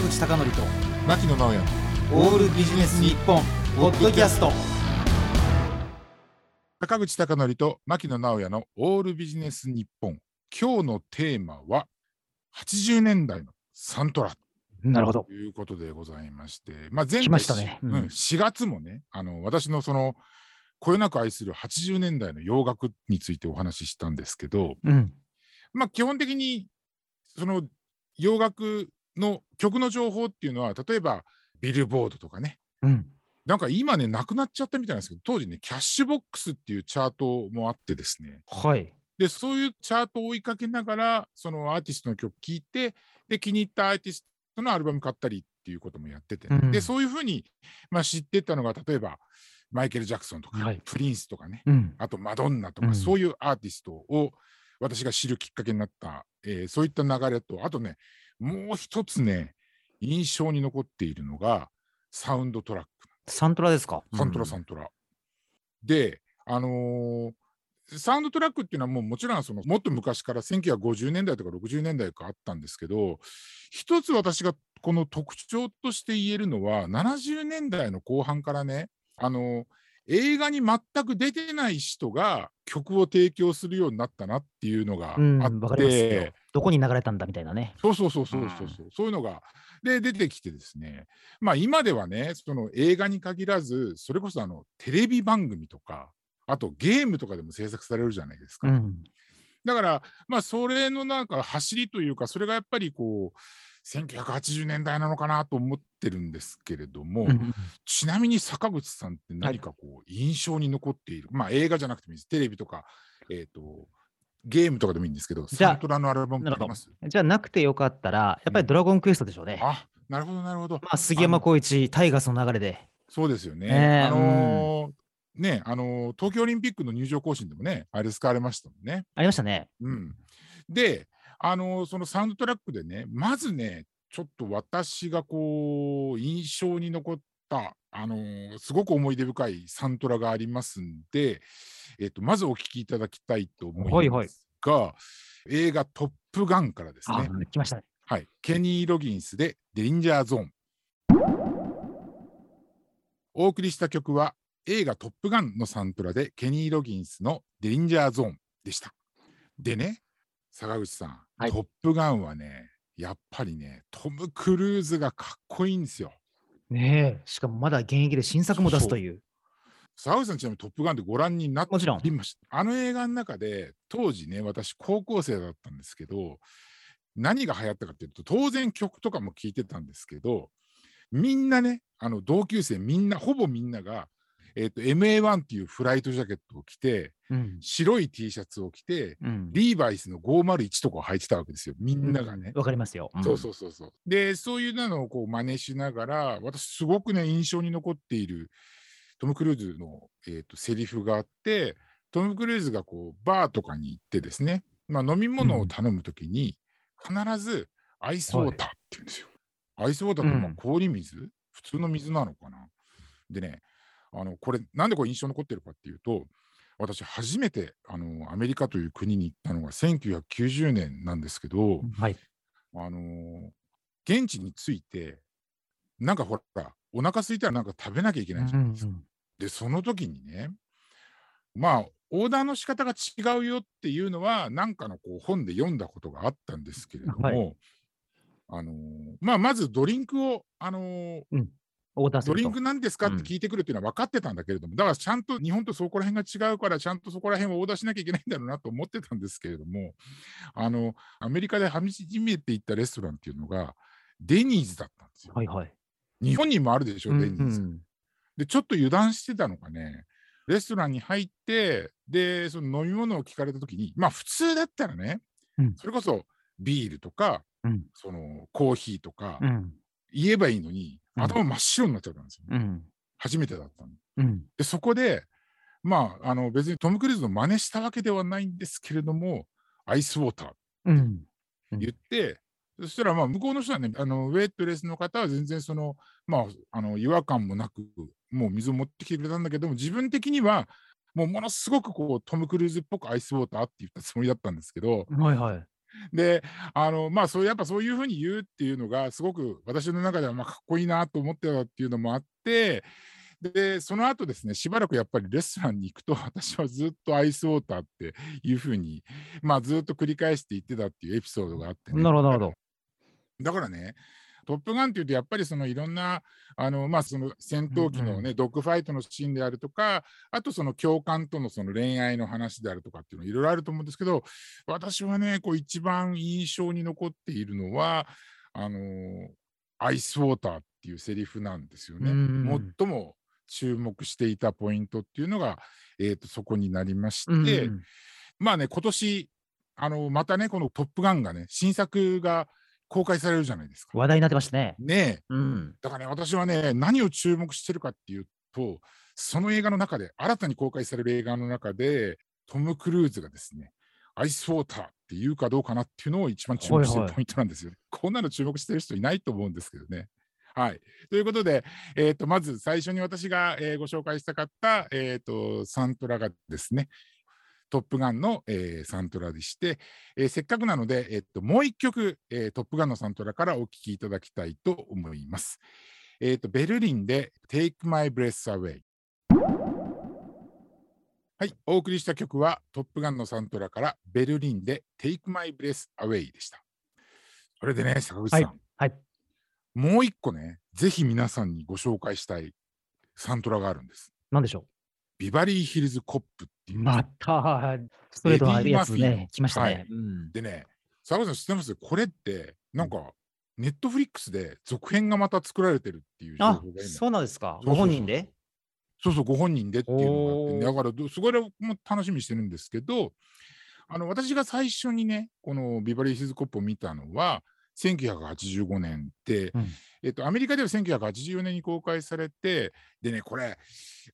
坂口孝則と牧野直哉。オールビジネス日本ポッドキャスト。坂口孝則と牧野直哉のオールビジネス日本。今日のテーマは80年代のサントラ。なるほど。と。いうことでございまして、まあ、前来回ましたね。うん。うん。4月もねあの私のそのこよなく愛する80年代の洋楽についてお話ししたんですけど、うん。まあ、基本的にその洋楽の曲の情報っていうのは例えばビルボードとかね。うん。なんか今ねなくなっちゃったみたいなんですけど当時ねキャッシュボックスっていうチャートもあってですね。はい。でそういうチャートを追いかけながらそのアーティストの曲聴いてで気に入ったアーティストのアルバム買ったりっていうこともやっててね、うん。でそういうふうに、まあ、知ってったのが例えばマイケル・ジャクソンとか、はい。プリンスとかね。うん。あとマドンナとか、うん。そういうアーティストを私が知るきっかけになった、えーそういった流れとあとねもう一つね印象に残っているのがサウンドトラックサントラですか？サントラサントラ。で、あのーサウンドトラックっていうのはもうもちろんそのもっと昔から1950年代とか60年代かあったんですけど一つ私がこの特徴として言えるのは70年代の後半からねあのー映画に全く出てない人が曲を提供するようになったなっていうのがあうん。って。どこに流れたんだみたいなね。そうそうそうそうそうそう、そういうのがで出てきてですねまあ今ではねその映画に限らずそれこそあのテレビ番組とかあとゲームとかでも制作されるじゃないですか、うん。だからまあそれのなんか走りというかそれがやっぱりこう1980年代なのかなと思ってるんですけれども、うんちなみに坂口さんって何かこう印象に残っている、まあ映画じゃなくてもいいですテレビとかえっ、とゲームとかでもいいんですけどサントラのアルバムあります？じゃあなくてよかったら、やっぱりドラゴンクエストでしょうね。あなるほどなるほどまあ、杉山浩一、タイガースの流れで。そうですよね。ねえあのーねあのー東京オリンピックの入場行進でもね、あれ使われましたもんね。ありましたね。うん、で、あのーそのサウンドトラックでね、まずね、ちょっと私がこう、印象に残った、あのーすごく思い出深いサントラがありますんで、えっとまずお聞きいただきたいと思いますが、映画「トップガン」からですあね、来ましたね。はい、ケニー・ロギンスで「デリンジャーゾーン」。お送りした曲は映画「トップガン」のサントラでケニー・ロギンスの「デリンジャーゾーン」でした。でね坂口さん、はいトップガンはねやっぱりねトム・クルーズがかっこいいんですよ。ねえ。しかもまだ現役で新作も出すという。坂口さんちなみに「トップガン」ってご覧になってもちろんりましたあの映画の中で当時ね私高校生だったんですけど何が流行ったかっていうと当然曲とかも聴いてたんですけどみんなねあの同級生みんなほぼみんなが、えー、と MA1 っていうフライトジャケットを着てうん。白い T シャツを着てうん。リーバイスの501とかを履いてたわけですよみんながね。わかりますよ。そうそうそうそう。で、そういうのをこう真似しながら、私すごくね、印象に残っているトム・クルーズの、えー、とセリフがあって、トム・クルーズがこうバーとかに行ってですね、まあ、飲み物を頼むときに、必ずアイスウォーターって言うんですよ。アイスウォーターってまあうん氷水、普通の水なのかな？でね、あのこれ、なんでこれ印象に残ってるかっていうと、私、初めてあのアメリカという国に行ったのが1990年なんですけど、はい。あのー現地に着いて、なんかほら、お腹空いたらなんか食べなきゃいけないじゃないですか。で、その時にね、まあ、オーダーの仕方が違うよっていうのは、なんかのこう本で読んだことがあったんですけれども、はいあのーまあ、まずドリンクを、あのーオーダーすると。ドリンクなんですか？ってうん聞いてくるっていうのは分かってたんだけれども、だからちゃんと日本とそこら辺が違うから、ちゃんとそこら辺をオーダーしなきゃいけないんだろうなと思ってたんですけれども、あの、アメリカで初めて行ったレストランっていうのが、デニーズだったんですよ。はいはい。日本にもあるでしょ、デニーズ。うんで、ちょっと油断してたのかね、レストランに入って、で、その飲み物を聞かれたときに、まあ普通だったらね、うんそれこそビールとか、うんそのコーヒーとかうん。言えばいいのに、うん頭真っ白になっちゃったんですよ。うん。初めてだったの。うん。で、そこで、まあ、あの別にトム・クルーズの真似したわけではないんですけれども、アイスウォーターうん。言って、そしたらまあ向こうの人はね、あのウェットレスの方は全然その、まあ、あの違和感もなく、もう水を持ってきてくれたんだけども、自分的には、もうものすごくこうトム・クルーズっぽくアイスウォーターって言ったつもりだったんですけど、はいはい。であのまあそうやっぱそういうふうに言うっていうのがすごく私の中ではまあかっこいいなと思ってたっていうのもあってでその後ですねしばらくやっぱりレストランに行くと 私はずっとアイスウォーターっていうふうにまあずっと繰り返して言ってたっていうエピソードがあってねなるほど、なるほど。だからねトップガンっていうとやっぱりそのいろんなあの、まあ、その戦闘機のね、ドッグファイトのシーンであるとかあとその教官とのその恋愛の話であるとかっていうのいろいろあると思うんですけど私はねこう一番印象に残っているのはあのアイスウォーターっていうセリフなんですよね。うん最も注目していたポイントっていうのが、えー、とそこになりまして、まあね今年あのまたねこの「トップガン」がね新作が公開されるじゃないですか。話題になってましたね。ねえうん。だからね、私はね、何を注目してるかっていうと、その映画の中で、新たに公開される映画の中で、トム・クルーズがですね、アイスウォーターって言うかどうかなっていうのを一番注目してはいはいるポイントなんですよね。こんなの注目してる人いないと思うんですけどね。はい。ということで、えー、とまず最初に私が、えーご紹介したかった、えー、とサントラがですね、トップガンの、えーサントラでして、えーせっかくなので、えー、ともう一曲、えートップガンのサントラからお聴きいただきたいと思います。えー、とベルリンで Take My Breath Away。はい、お送りした曲はトップガンのサントラからベルリンで Take My Breath Away でした。それでね、坂口さん、はいはい。もう一個ね、ぜひ皆さんにご紹介したいサントラがあるんです。なんでしょビバリーヒルズコップっ。また、ストレートなやつね、来ましたはい。ね。うん。でね、坂口さん知ってますこれって、なんか、ネットフリックスで続編がまた作られてるっていう情あ報が今、そうなんですか。ご本人で？そうそう、ご本人でっていうのがあってだからど、そこらも楽しみにしてるんですけど、あの私が最初にね、このビバリーヒルズコップを見たのは、1985年で、うんえっと、アメリカでは1984年に公開されて、でね、これ、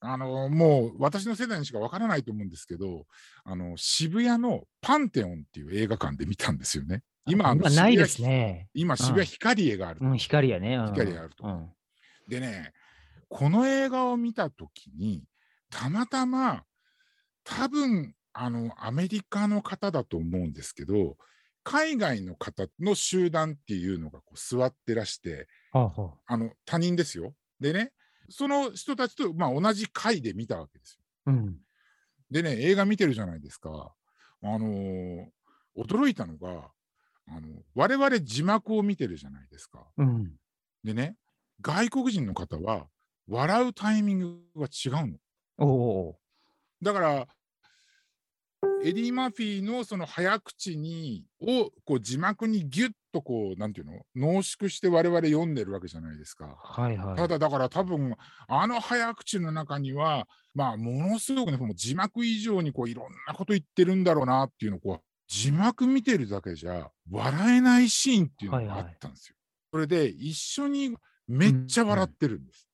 あのもう私の世代にしかわからないと思うんですけど、あの渋谷のパンテオンっていう映画館で見たんですよね。今、あの今ないですね。今、渋谷ヒカリエがあるとうん、光やね。うん光があるとうんでね、この映画を見たときに、たまたま、多分あのアメリカの方だと思うんですけど、海外の方の集団っていうのがこう座ってらして、はあはあの他人ですよ。でね、その人たちと、まあ、同じ回で見たわけですよ。あうん。でね、映画見てるじゃないですか。あのー驚いたのが、あの我々字幕を見てるじゃないですか。うん。でね、外国人の方は笑うタイミングが違うの。だから、エディ・マフィーのその早口にをこう字幕にギュッとこう、なんていうの、濃縮して我々読んでるわけじゃないですか。はいはい。ただだから多分あの早口の中にはまあものすごくねもう字幕以上にこういろんなこと言ってるんだろうなっていうのをこう字幕見てるだけじゃ笑えないシーンっていうのがあったんですよ。それで一緒にめっちゃ笑ってるんです。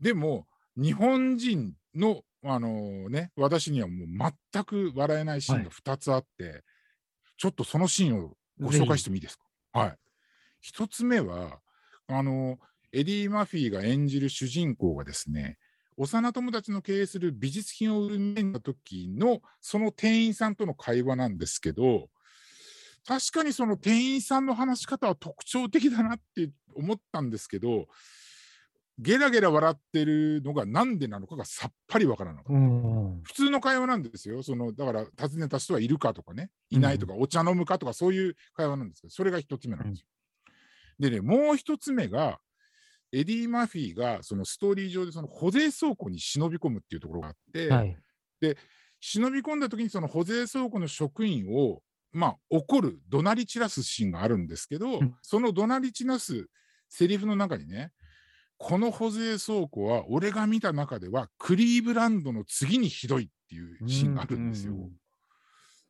でも日本人のあのね私にはもう全く笑えないシーンが2つあって、ちょっとそのシーンをご紹介してもいいですか？はい。一つ目はあのエディ・マフィーが演じる主人公がですね、幼友達の経営する美術品を売りにた時のその店員さんとの会話なんですけど、確かにその店員さんの話し方は特徴的だなって思ったんですけど、ゲラゲラ笑ってるのがなんでなのかがさっぱりわからなかった。うん。普通の会話なんですよ。そのだから訪ねた人はいるかとかね、いないとか、お茶飲むかとかそういう会話なんですけど、それが一つ目なんですよ。でね、もう一つ目が、エディ・マフィーがそのストーリー上でその保税倉庫に忍び込むっていうところがあって、はい。忍び込んだ時にその保税倉庫の職員を、まあ、怒る、怒鳴り散らすシーンがあるんですけど、うんその怒鳴り散らすセリフの中にね、この保税倉庫は俺が見た中ではクリーブランドの次にひどいっていうシーンがあるんですよ。うんうん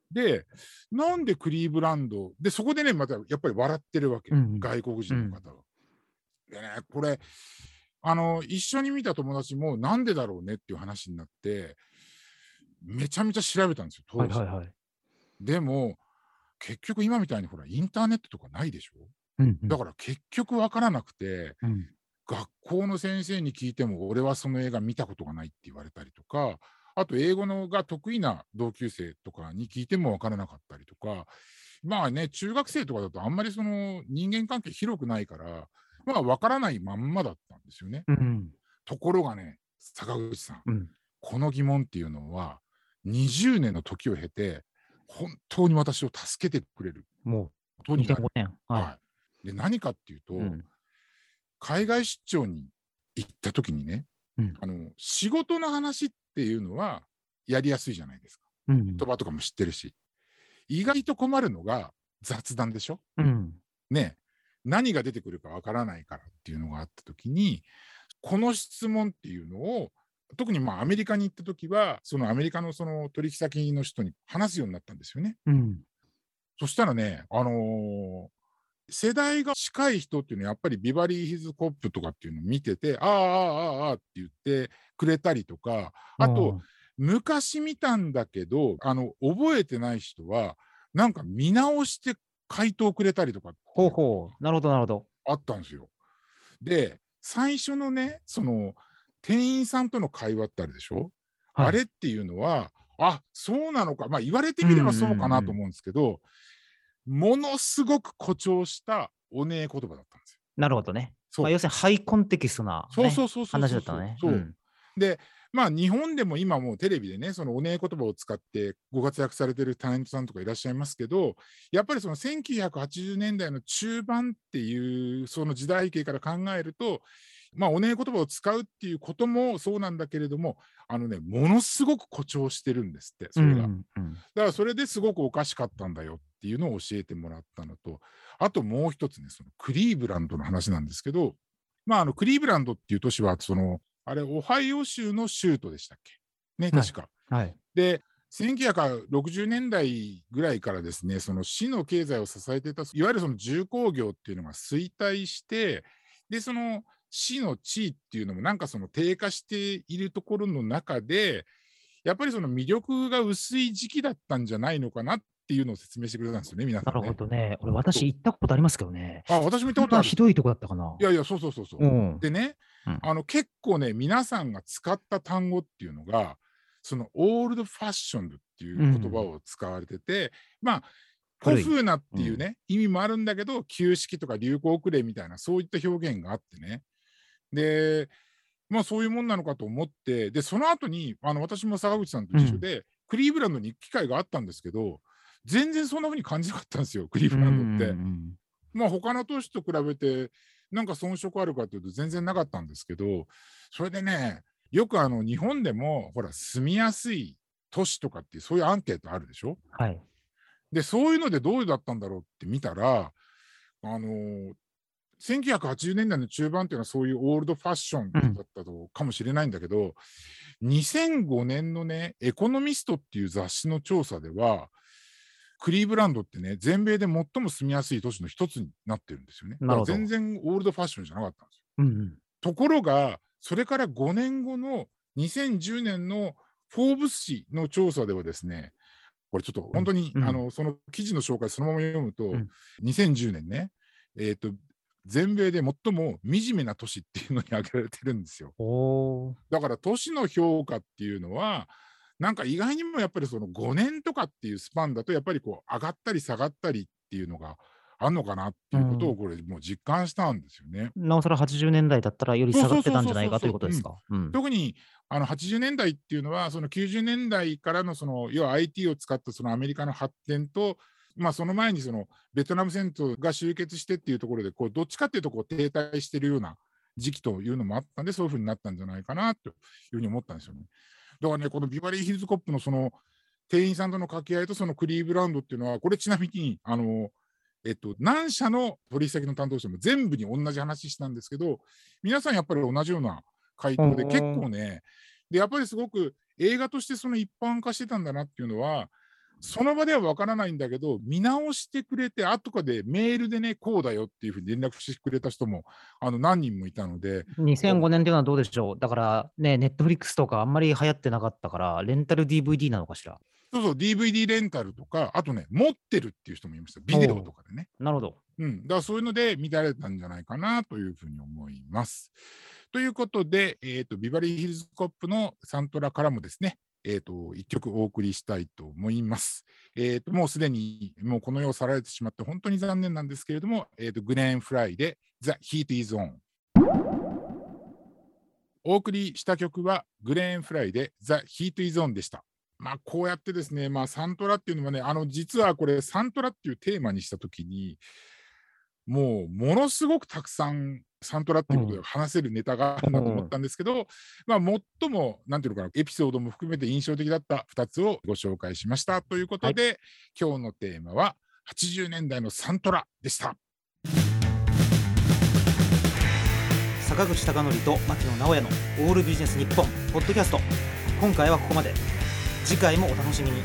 で、なんでクリーブランドで、そこでね、またやっぱり笑ってるわけ、うん外国人の方は。でね、これ、あの、一緒に見た友達もなんでだろうねっていう話になって、めちゃめちゃ調べたんですよ、当時。はいはいはい。でも、結局今みたいにほら、インターネットとかないでしょ？うんうんだから結局わからなくて、うん学校の先生に聞いても、俺はその映画見たことがないって言われたりとか、あと英語のが得意な同級生とかに聞いても分からなかったりとか、まあね、中学生とかだとあんまりその人間関係広くないから、まあ分からないまんまだったんですよね。うん。ところがね、坂口さん、うん。この疑問っていうのは、20年の時を経て、本当に私を助けてくれるもう、ことになる2.5。年。ははい、で何かっていうと、い。うん。海外出張に行った時にね、うんあの仕事の話っていうのはやりやすいじゃないですか。うん言。葉とかも知ってるし。意外と困るのが雑談でしょ？うん。ね何が出てくるかわからないからっていうのがあった時にこの質問っていうのを特にまあアメリカに行った時はそのアメリカのその取引先の人に話すようになったんですよね。うん。そしたらね、あのー世代が近い人っていうのはやっぱりビバリーヒルズコップとかっていうのを見てて、ああ、ああ、ああって言ってくれたりとか、あと、昔見たんだけど、あの、覚えてない人は、なんか見直して回答くれたりとかほうほう。なるほど、なるほど。あったんですよ。で、最初のね、その、店員さんとの会話ってあるでしょ、はいあれっていうのは、あそうなのか、まあ言われてみればそうかなと思うんですけど、ものすごく誇張したおねえ言葉だったんですよ。なるほどね。そうまあ、要するにハイコンテキストな、ね、そうそうそうそうそう話だったのね。そう、んで、まあ日本でも今もうテレビでね、そのおねえ言葉を使ってご活躍されてるタレントさんとかいらっしゃいますけど、やっぱりその1980年代の中盤っていうその時代背景から考えると、まあおねえ言葉を使うっていうこともそうなんだけれども、あのね、ものすごく誇張してるんですって、それが。うんうんだからそれですごくおかしかったんだよっていうのを教えてもらったのと、あともう一つね、そのクリーブランドの話なんですけど、まあ、あのクリーブランドっていう都市は、その、あれ、オハイオ州の州都でしたっけ？ね、はい確か。はい。で、1960年代ぐらいからですね、その市の経済を支えていた、いわゆるその重工業っていうのが衰退して、で、その市の地位っていうのもなんかその低下しているところの中で、やっぱりその魅力が薄い時期だったんじゃないのかなっていうのを説明してくれたんですよね、皆さなんるね。ほどね。俺、私行ったことありますけどね。あ、私も行ったことあるまあひ。どいとこだったかな。いやいや、そうそうそうそう。うん。でね、うんあの結構ね、皆さんが使った単語っていうのが、そのオールドファッションっていう言葉を使われてて、まあ、古風なっていうね、意味もあるんだけど、旧式とか流行遅れみたいな、そういった表現があってね。で、まあそういうもんなのかと思って、で、その後に、あの私も坂口さんと一緒で、クリーブランドに行く機会があったんですけど、全然そんな風に感じなかったんですよ、クリーブランドって。まあ他の都市と比べてなんか遜色あるかというと全然なかったんですけどそれでねよくあの日本でもほら住みやすい都市とかっていうそういうアンケートあるでしょ？はい。でそういうのでどうだったんだろうって見たらあのー1980年代の中盤っていうのはそういうオールドファッションだったとかもしれないんだけど、2005年のね「エコノミスト」っていう雑誌の調査ではクリーブランドってね全米で最も住みやすい都市の一つになってるんですよね。全然オールドファッションじゃなかったんですよ。うんうん。ところがそれから5年後の2010年のフォーブス誌の調査ではですねこれちょっと本当に、うんあのその記事の紹介そのまま読むと、うん2010年ね、えー、と全米で最も惨めな都市っていうのに挙げられてるんですよ。だから都市の評価っていうのはなんか意外にもやっぱりその5年とかっていうスパンだとやっぱりこう上がったり下がったりっていうのがあんのかなっていうことをこれもう実感したんですよね。なおさら80年代だったらより下がってたんじゃないかということですか？うん特にあの80年代っていうのはその90年代からのその要は IT を使ったそのアメリカの発展と、まあ、その前にそのベトナム戦争が終結してっていうところでこうどっちかっていうとこう停滞してるような時期というのもあったんでそういうふうになったんじゃないかなというふうに思ったんですよね。だからねこのビバリーヒルズコップのその店員さんとの掛け合いとそのクリーブランドっていうのはこれちなみにあのえっと、何社の取引先の担当者も全部に同じ話したんですけど皆さんやっぱり同じような回答でうん。結構ねでやっぱりすごく映画としてその一般化してたんだなっていうのはその場では分からないんだけど見直してくれて後かでメールでねこうだよっていうふうに連絡してくれた人もあの何人もいたので2005年っていうのはどうでしょう？だからね、ネットフリックスとかあんまり流行ってなかったから、レンタル DVD なのかしら？そうそう DVD レンタルとかあとね持ってるっていう人もいましたビデオとかでね。なるほど。うん、だからそういうので見られたんじゃないかなというふうに思います。ということで、えーとビバリーヒルズコップのサントラからもですね、えー、と一曲お送りしたいと思います。えー、ともうすでにもうこの世を去られてしまって本当に残念なんですけれども、えー、とグレーンフライで The Heat is On。お送りした曲はグレーンフライで The Heat is On でした。まあこうやってですね、まあサントラっていうのはね、あの実はこれサントラっていうテーマにしたときに、もうものすごくたくさんサントラっていうことで話せるネタがあるなと思ったんですけど、まあ最もなんていうのかなエピソードも含めて印象的だった2つをご紹介しましたということで、今日のテーマは80年代のサントラ。でした。坂口孝則と牧野直哉のオールビジネス日本ポッドキャスト。今回はここまで。次回もお楽しみに